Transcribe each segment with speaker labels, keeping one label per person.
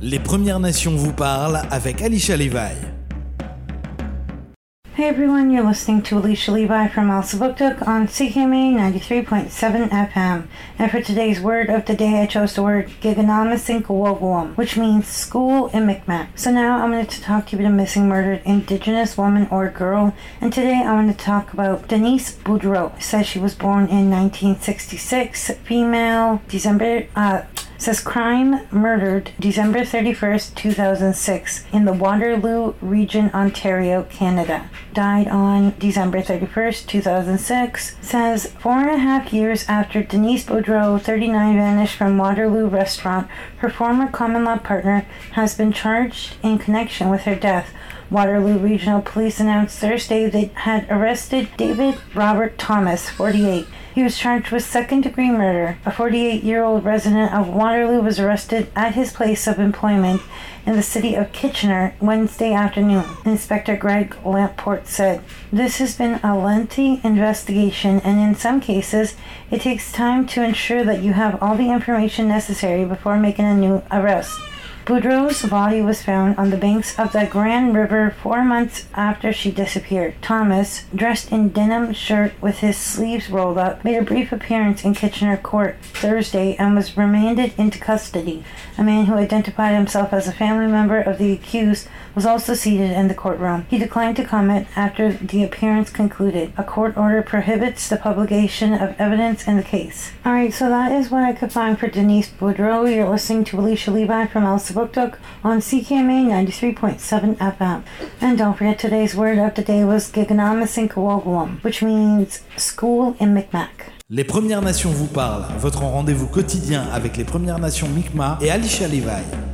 Speaker 1: Les Premières Nations vous parlent avec Alicia Levi.
Speaker 2: Hey everyone, you're listening to Alicia Levi from Elsipogtog on CKMA 93.7 FM. And for today's word of the day, I chose the word Giganamasinkawoguam, which means school in Micmac. So now I'm going to talk to you about a missing murdered indigenous woman or girl. And today I'm going to talk about Denise Boudreau. It says she was born in 1966, female, December, uh, says crime murdered December 31st, 2006 in the Waterloo region, Ontario, Canada. Died on December 31st, 2006. Says four and a half years after Denise Boudreau, 39, vanished from Waterloo restaurant, her former common law partner has been charged in connection with her death. Waterloo Regional Police announced Thursday they had arrested David Robert Thomas, 48 he was charged with second degree murder. A 48 year old resident of Waterloo was arrested at his place of employment in the city of Kitchener Wednesday afternoon. Inspector Greg Lamport said, This has been a lengthy investigation, and in some cases, it takes time to ensure that you have all the information necessary before making a new arrest. Boudreau's body was found on the banks of the Grand River four months after she disappeared. Thomas, dressed in denim shirt with his sleeves rolled up, made a brief appearance in Kitchener Court Thursday and was remanded into custody. A man who identified himself as a family member of the accused was also seated in the courtroom. He declined to comment after the appearance concluded. A court order prohibits the publication of evidence in the case. Alright, so that is what I could find for Denise Boudreau. You're listening to Alicia Levi from El Sabuktuk on CKMA 93.7 FM. And don't forget today's word of the day was Giganamasinkawoguam, which means school in Micmac.
Speaker 1: Les Premières Nations vous parlent, votre rendez-vous quotidien avec les Premières Nations Mi'kmaq et Alicia Levi.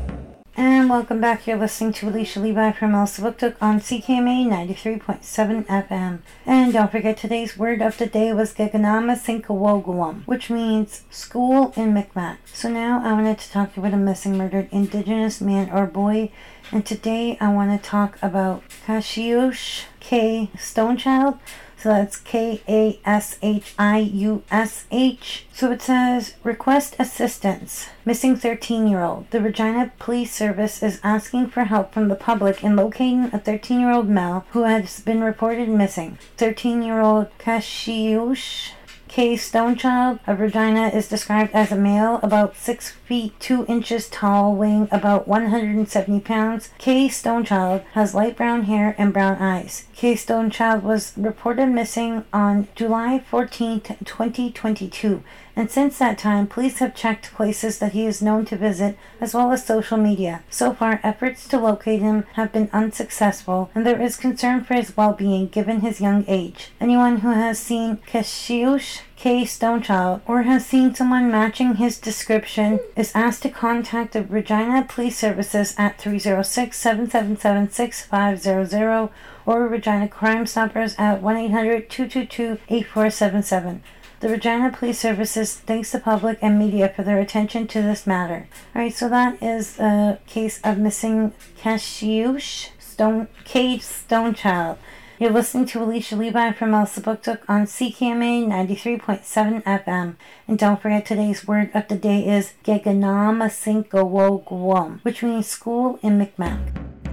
Speaker 2: And welcome back. You're listening to Alicia Levi from Elsipogtog on CKMA 93.7 FM. And don't forget today's word of the day was Gaganama Sinkawoguam, which means school in Micmac. So now I wanted to talk about a missing murdered indigenous man or boy. And today I want to talk about Kashiush K. Stonechild. So that's K A S H I U S H. So it says request assistance. Missing 13 year old. The Regina Police Service is asking for help from the public in locating a 13 year old male who has been reported missing. 13 year old Kashiush K. Stonechild of Regina is described as a male about 6 feet 2 inches tall, weighing about 170 pounds. K. Stonechild has light brown hair and brown eyes. K. Stonechild was reported missing on July 14, 2022, and since that time, police have checked places that he is known to visit as well as social media. So far, efforts to locate him have been unsuccessful, and there is concern for his well being given his young age. Anyone who has seen Kashiush K. Stonechild or has seen someone matching his description is asked to contact the Regina Police Services at 306 777 6500 or Regina Crime Stoppers at 1 800 222 8477. The Regina Police Services thanks the public and media for their attention to this matter. Alright, so that is a case of missing Kashiush Stone Cade Stonechild. You're listening to Alicia Levi from Elsipogtog on CKMA 93.7 FM. And don't forget today's word of the day is Geganamasinkawoguam, which means school in Micmac.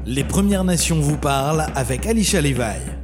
Speaker 1: Les Premières Nations vous parlent avec Alicia Levi.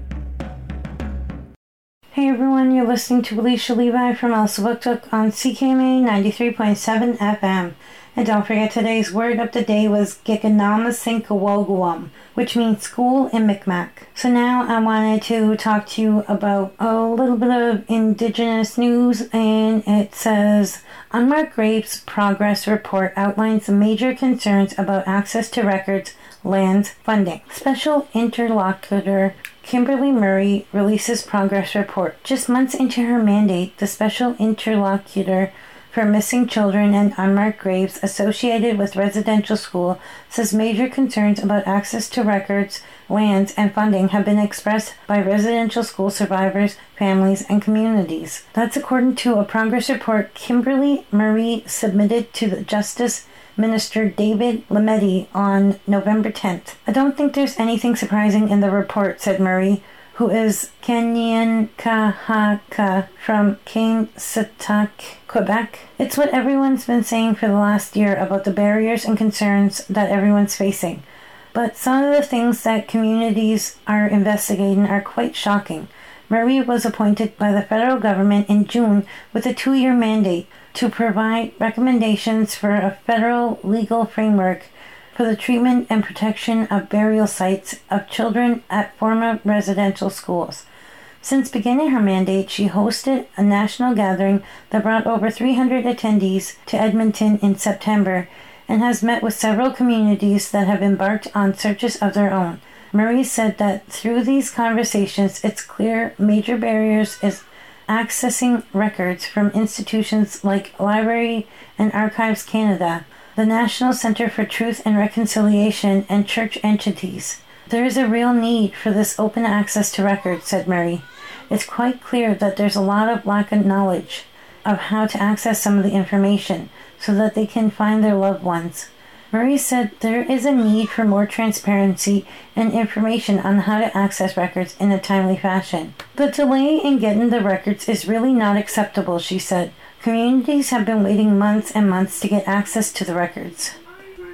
Speaker 2: Hey everyone, you're listening to Alicia Levi from Elsipogtog on CKMA 93.7 FM. And don't forget today's word of the day was Giganamasinkawoguam, which means school in Micmac. So now I wanted to talk to you about a little bit of indigenous news and it says Unmarked Graves Progress Report outlines the major concerns about access to records, lands, funding. Special interlocutor Kimberly Murray releases progress report. Just months into her mandate, the special interlocutor for missing children and unmarked graves associated with residential school says major concerns about access to records, lands, and funding have been expressed by residential school survivors, families, and communities. That's according to a progress report Kimberly Murray submitted to the Justice Minister David Lametti on November 10th. I don't think there's anything surprising in the report, said Murray, who is Kanien'kehá:ka from Kanesatake, Quebec. It's what everyone's been saying for the last year about the barriers and concerns that everyone's facing. But some of the things that communities are investigating are quite shocking. Murray was appointed by the federal government in June with a two year mandate to provide recommendations for a federal legal framework for the treatment and protection of burial sites of children at former residential schools. Since beginning her mandate, she hosted a national gathering that brought over 300 attendees to Edmonton in September and has met with several communities that have embarked on searches of their own. Murray said that through these conversations, it's clear major barriers is accessing records from institutions like Library and Archives Canada, the National Center for Truth and Reconciliation, and church entities. There is a real need for this open access to records, said Murray. It's quite clear that there's a lot of lack of knowledge of how to access some of the information so that they can find their loved ones. Murray said there is a need for more transparency and information on how to access records in a timely fashion. The delay in getting the records is really not acceptable, she said. Communities have been waiting months and months to get access to the records.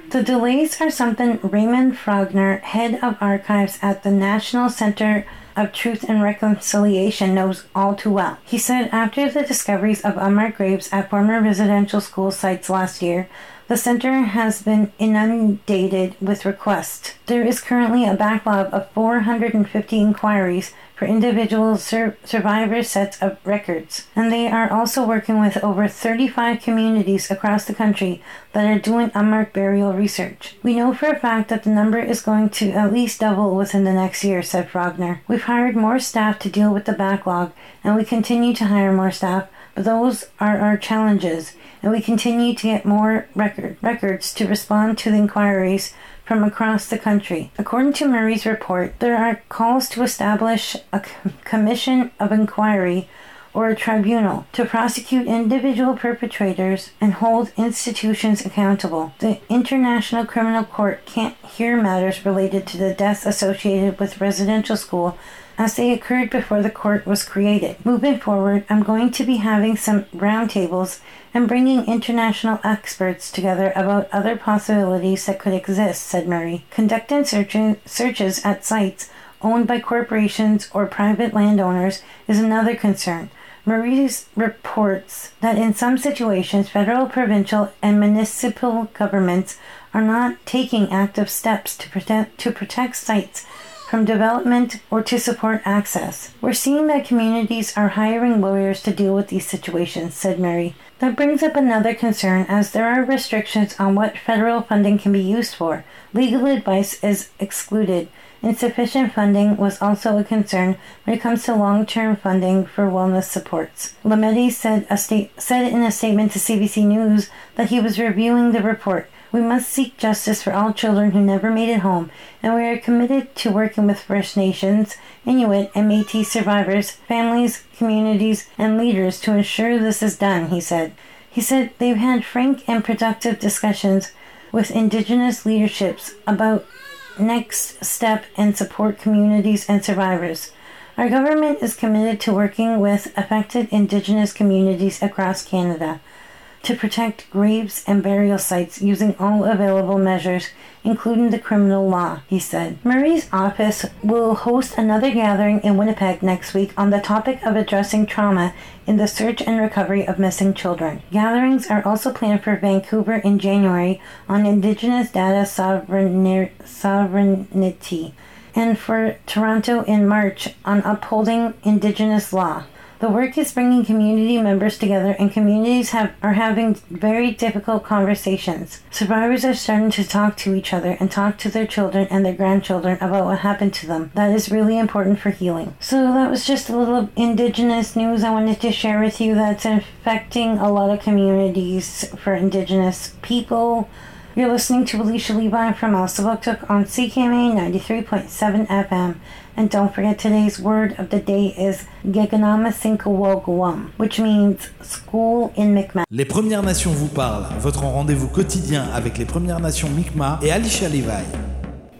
Speaker 2: The delays are something Raymond Frogner, head of archives at the National Center of Truth and Reconciliation, knows all too well. He said after the discoveries of unmarked graves at former residential school sites last year, the center has been inundated with requests. There is currently a backlog of 450 inquiries for individual sur- survivor sets of records, and they are also working with over 35 communities across the country that are doing unmarked burial research. We know for a fact that the number is going to at least double within the next year, said Frogner. We've hired more staff to deal with the backlog, and we continue to hire more staff, those are our challenges and we continue to get more record, records to respond to the inquiries from across the country. According to Murray's report, there are calls to establish a commission of inquiry or a tribunal to prosecute individual perpetrators and hold institutions accountable. The International Criminal Court can't hear matters related to the deaths associated with residential school as they occurred before the court was created. Moving forward, I'm going to be having some roundtables and bringing international experts together about other possibilities that could exist, said Murray. Conducting searches at sites owned by corporations or private landowners is another concern. Murray's reports that in some situations, federal, provincial, and municipal governments are not taking active steps to protect, to protect sites from development or to support access. We're seeing that communities are hiring lawyers to deal with these situations, said Murray. That brings up another concern as there are restrictions on what federal funding can be used for. Legal advice is excluded. Insufficient funding was also a concern when it comes to long-term funding for wellness supports. Lametti said, state, said in a statement to CBC News that he was reviewing the report. We must seek justice for all children who never made it home, and we are committed to working with First Nations, Inuit, and Metis survivors, families, communities, and leaders to ensure this is done, he said. He said they've had frank and productive discussions with Indigenous leaderships about next step and support communities and survivors. Our government is committed to working with affected Indigenous communities across Canada to protect graves and burial sites using all available measures, including the criminal law, he said. Murray's office will host another gathering in Winnipeg next week on the topic of addressing trauma in the search and recovery of missing children. Gatherings are also planned for Vancouver in January on Indigenous data sovereignty and for Toronto in March on upholding Indigenous law. The work is bringing community members together, and communities have, are having very difficult conversations. Survivors are starting to talk to each other and talk to their children and their grandchildren about what happened to them. That is really important for healing. So, that was just a little Indigenous news I wanted to share with you that's affecting a lot of communities for Indigenous people. You're listening to Alicia Levi from Elsipogtog on CKMA 93.7 FM. And don't forget today's word of the day is Geganamasinkawogwam, which means school in Mi'kmaq.
Speaker 1: Les Premières Nations vous parlent, votre rendez-vous quotidien avec les Premières Nations Mi'kmaq et Alicia Levi.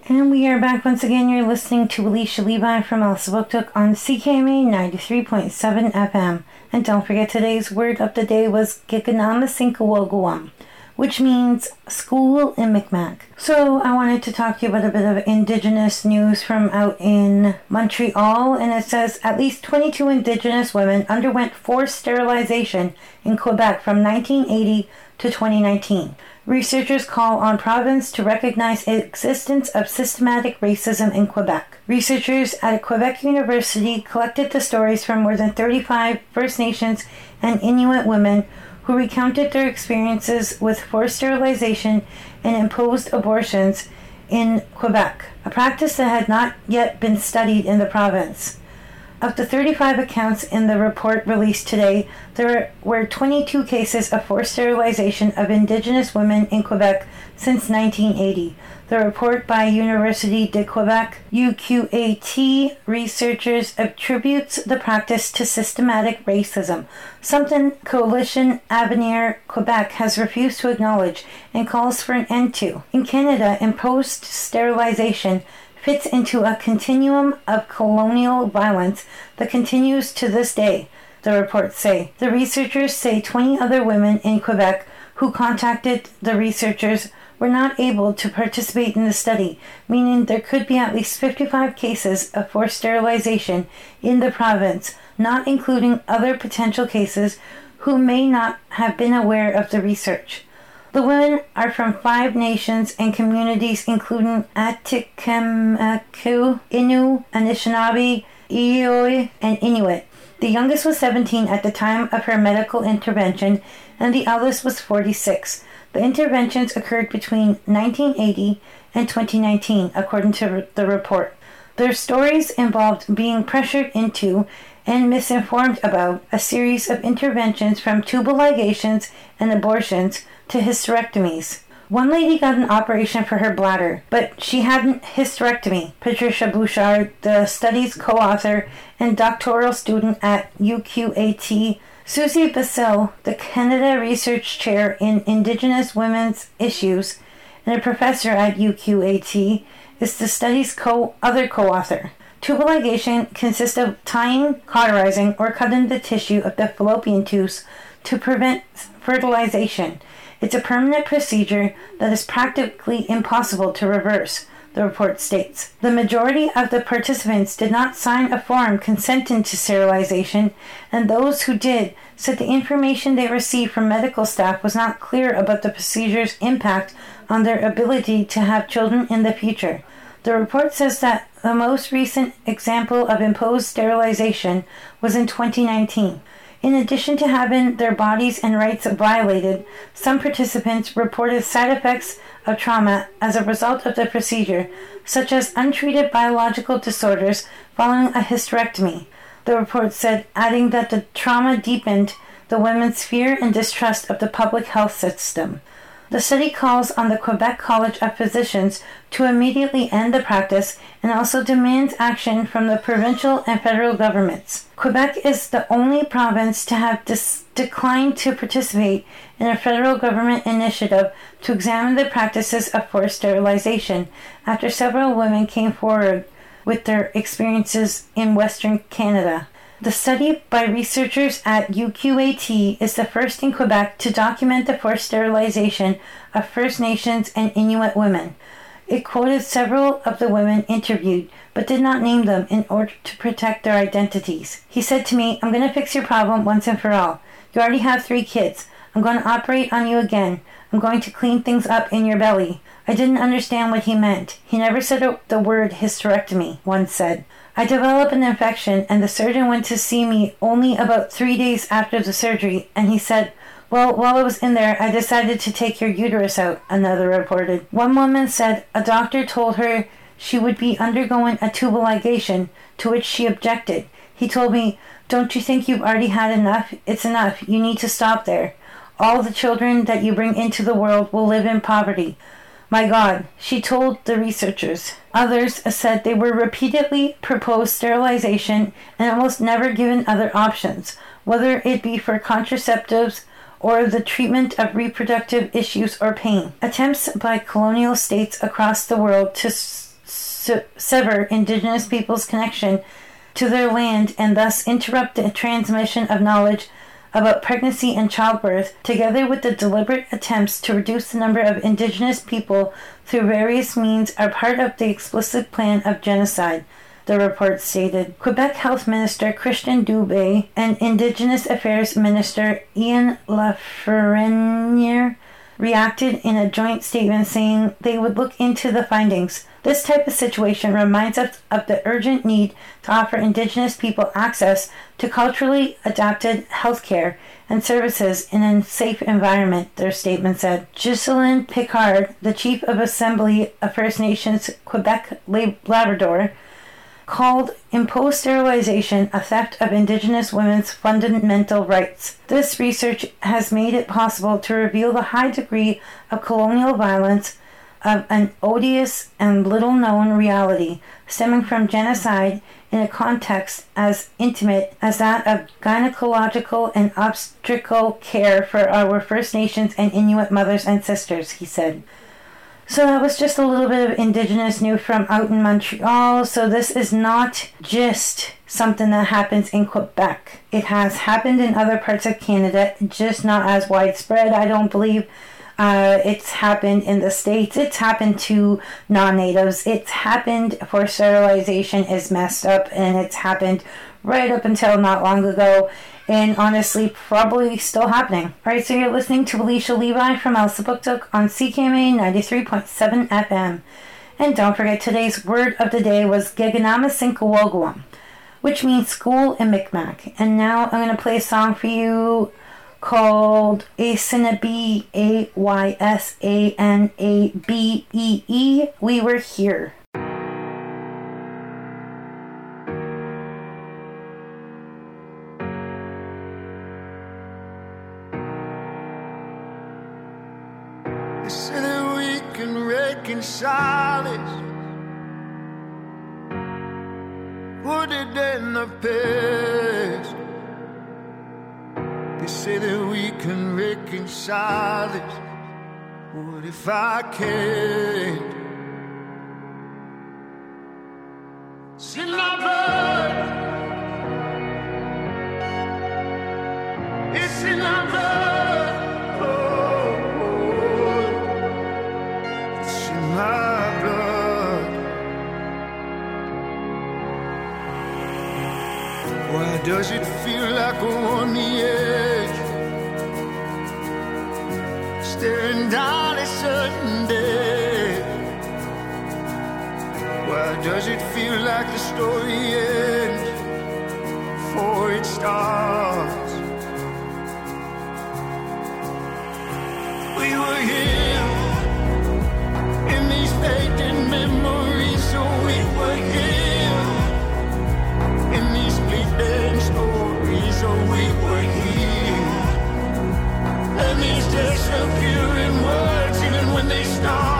Speaker 2: And we are back once again. You're listening to Alicia Levi from Elsipogtog on CKMA 93.7 FM. And don't forget today's word of the day was Giganamasinkawogwam, which means school in Micmac. So I wanted to talk to you about a bit of indigenous news from out in Montreal. And it says at least 22 indigenous women underwent forced sterilization in Quebec from 1980 to 2019. Researchers call on province to recognize existence of systematic racism in Quebec. Researchers at Quebec University collected the stories from more than 35 First Nations and Inuit women who recounted their experiences with forced sterilization and imposed abortions in Quebec, a practice that had not yet been studied in the province. Of the 35 accounts in the report released today, there were 22 cases of forced sterilization of Indigenous women in Quebec since 1980. The report by Université de Quebec UQAT researchers attributes the practice to systematic racism, something Coalition Avenir Quebec has refused to acknowledge and calls for an end to. In Canada, imposed sterilization fits into a continuum of colonial violence that continues to this day, the reports say. The researchers say 20 other women in Quebec who contacted the researchers were not able to participate in the study, meaning there could be at least 55 cases of forced sterilization in the province, not including other potential cases who may not have been aware of the research. The women are from five nations and communities, including Atikamekw, Innu, Anishinaabe, Eeyou, and Inuit. The youngest was 17 at the time of her medical intervention, and the eldest was 46. The interventions occurred between 1980 and 2019, according to the report. Their stories involved being pressured into and misinformed about a series of interventions from tubal ligations and abortions to hysterectomies. One lady got an operation for her bladder, but she had a hysterectomy. Patricia Bouchard, the study's co author and doctoral student at UQAT, Suzy Basile, the Canada Research Chair in Indigenous Women's Issues and a professor at UQAT, is the study's co- other co author. Tubal ligation consists of tying, cauterizing, or cutting the tissue of the fallopian tubes to prevent fertilization. It's a permanent procedure that is practically impossible to reverse, the report states. The majority of the participants did not sign a form consenting to sterilization, and those who did said the information they received from medical staff was not clear about the procedure's impact on their ability to have children in the future. The report says that the most recent example of imposed sterilization was in 2019. In addition to having their bodies and rights violated, some participants reported side effects of trauma as a result of the procedure, such as untreated biological disorders following a hysterectomy. The report said, adding that the trauma deepened the women's fear and distrust of the public health system. The city calls on the Quebec College of Physicians to immediately end the practice and also demands action from the provincial and federal governments. Quebec is the only province to have dis- declined to participate in a federal government initiative to examine the practices of forced sterilization after several women came forward with their experiences in Western Canada. The study by researchers at UQAT is the first in Quebec to document the forced sterilization of First Nations and Inuit women. It quoted several of the women interviewed, but did not name them in order to protect their identities. He said to me, I'm going to fix your problem once and for all. You already have three kids. I'm going to operate on you again. I'm going to clean things up in your belly. I didn't understand what he meant. He never said the word hysterectomy, one said. I developed an infection, and the surgeon went to see me only about three days after the surgery, and he said, well, while I was in there, I decided to take your uterus out, another reported. One woman said a doctor told her she would be undergoing a tubal ligation, to which she objected. He told me, Don't you think you've already had enough? It's enough. You need to stop there. All the children that you bring into the world will live in poverty. My God, she told the researchers. Others said they were repeatedly proposed sterilization and almost never given other options, whether it be for contraceptives or the treatment of reproductive issues or pain. Attempts by colonial states across the world to se- sever indigenous people's connection to their land and thus interrupt the transmission of knowledge about pregnancy and childbirth, together with the deliberate attempts to reduce the number of indigenous people through various means, are part of the explicit plan of genocide. The report stated Quebec Health Minister Christian Dubé and Indigenous Affairs Minister Ian Lafreniere reacted in a joint statement saying they would look into the findings. This type of situation reminds us of the urgent need to offer Indigenous people access to culturally adapted health care and services in a safe environment, their statement said. Ghislaine Picard, the Chief of Assembly of First Nations Quebec Labrador, called imposed sterilization a theft of Indigenous women's fundamental rights. This research has made it possible to reveal the high degree of colonial violence of an odious and little known reality stemming from genocide in a context as intimate as that of gynecological and obstetrical care for our First Nations and Inuit mothers and sisters, he said. So that was just a little bit of Indigenous news from out in Montreal. So this is not just something that happens in Quebec. It has happened in other parts of Canada, just not as widespread, I don't believe. Uh, it's happened in the States. It's happened to non natives. It's happened for sterilization is messed up, and it's happened right up until not long ago and honestly probably still happening. Alright, so you're listening to Alicia Levi from Elsa Elsipogtog on CKMA 93.7 FM. And don't forget today's word of the day was Geganamasinkawogwam, which means school in Micmac. And now I'm going to play a song for you called Aysanabee, A Y S A N A B E E. We were here.
Speaker 3: What if I can't? It's in my blood It's in my blood It's in my blood. Why does it feel like we're on the does it feel like the story ends before it starts? We were here in these fading memories, so we were here. In these fleeting stories, so we were here. And these disappearing words, even when they start